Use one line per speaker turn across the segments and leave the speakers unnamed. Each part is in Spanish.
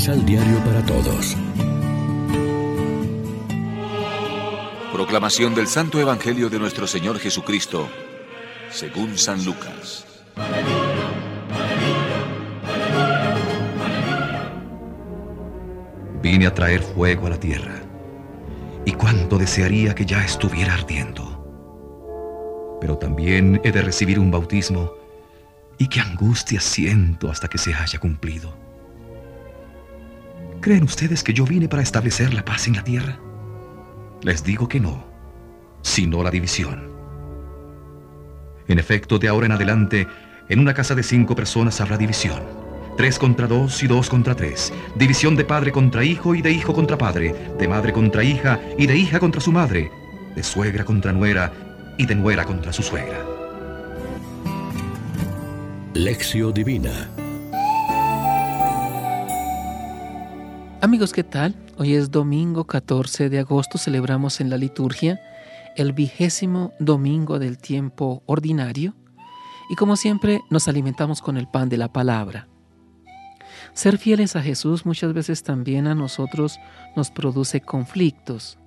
Misal Diario para Todos.
Proclamación del Santo Evangelio de nuestro Señor Jesucristo, según San Lucas.
Vine a traer fuego a la tierra, y cuánto desearía que ya estuviera ardiendo. Pero también he de recibir un bautismo, y qué angustia siento hasta que se haya cumplido. ¿Creen ustedes que yo vine para establecer la paz en la tierra? Les digo que no, sino la división. En efecto, de ahora en adelante, en una casa de cinco personas habrá división. Tres contra dos y dos contra tres. División de padre contra hijo y de hijo contra padre. De madre contra hija y de hija contra su madre. De suegra contra nuera y de nuera contra su suegra.
Lección Divina
Amigos, ¿qué tal? Hoy es domingo 14 de agosto, celebramos en la liturgia el vigésimo domingo del tiempo ordinario y como siempre nos alimentamos con el pan de la palabra. Ser fieles a Jesús muchas veces también a nosotros nos produce conflictos.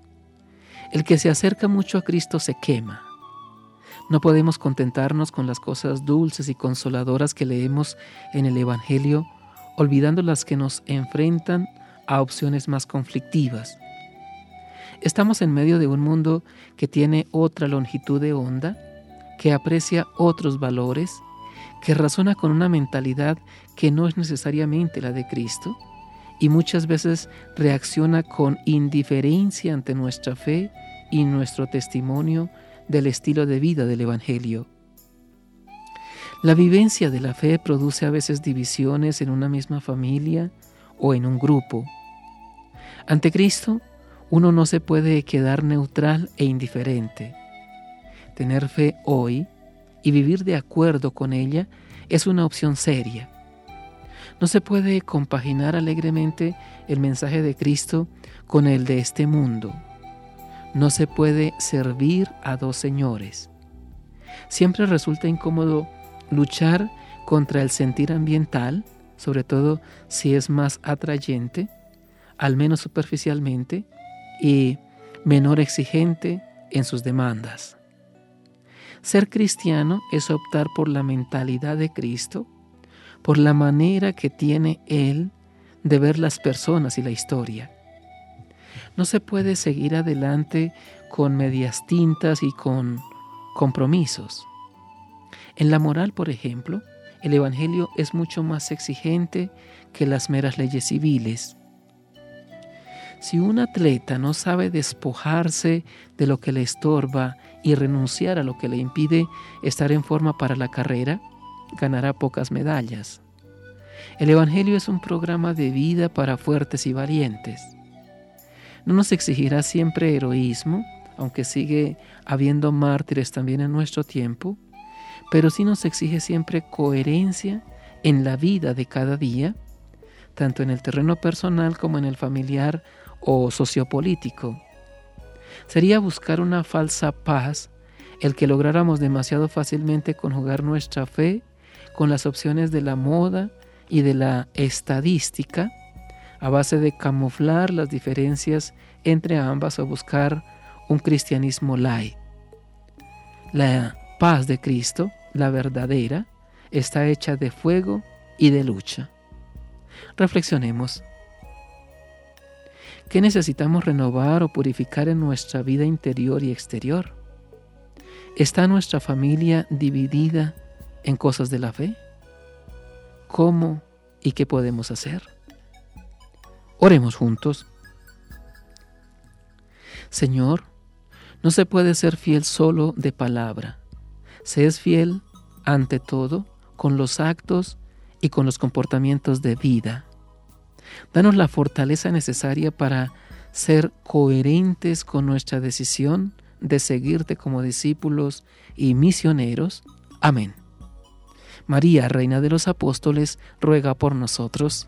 El que se acerca mucho a Cristo se quema. No podemos contentarnos con las cosas dulces y consoladoras que leemos en el Evangelio, olvidando las que nos enfrentan a opciones más conflictivas. Estamos en medio de un mundo que tiene otra longitud de onda, que aprecia otros valores, que razona con una mentalidad que no es necesariamente la de Cristo y muchas veces reacciona con indiferencia ante nuestra fe y nuestro testimonio del estilo de vida del Evangelio. La vivencia de la fe produce a veces divisiones en una misma familia, o en un grupo. Ante Cristo, uno no se puede quedar neutral e indiferente. Tener fe hoy y vivir de acuerdo con ella es una opción seria. No se puede compaginar alegremente el mensaje de Cristo con el de este mundo. No se puede servir a dos señores. Siempre resulta incómodo luchar contra el sentir ambiental sobre todo si es más atrayente, al menos superficialmente, y menor exigente en sus demandas. Ser cristiano es optar por la mentalidad de Cristo, por la manera que tiene Él de ver las personas y la historia. No se puede seguir adelante con medias tintas y con compromisos. En la moral, por ejemplo, el Evangelio es mucho más exigente que las meras leyes civiles. Si un atleta no sabe despojarse de lo que le estorba y renunciar a lo que le impide estar en forma para la carrera, ganará pocas medallas. El Evangelio es un programa de vida para fuertes y valientes. No nos exigirá siempre heroísmo, aunque sigue habiendo mártires también en nuestro tiempo, pero sí nos exige siempre coherencia en la vida de cada día, tanto en el terreno personal como en el familiar o sociopolítico. Sería buscar una falsa paz el que lográramos demasiado fácilmente conjugar nuestra fe con las opciones de la moda y de la estadística, a base de camuflar las diferencias entre ambas o buscar un cristianismo light. La paz de Cristo la verdadera, está hecha de fuego y de lucha. Reflexionemos. ¿Qué necesitamos renovar o purificar en nuestra vida interior y exterior? ¿Está nuestra familia dividida en cosas de la fe? ¿Cómo y qué podemos hacer? Oremos juntos. Señor, no se puede ser fiel solo de palabra se es fiel ante todo con los actos y con los comportamientos de vida. Danos la fortaleza necesaria para ser coherentes con nuestra decisión de seguirte como discípulos y misioneros. Amén. María, Reina de los Apóstoles, ruega por nosotros.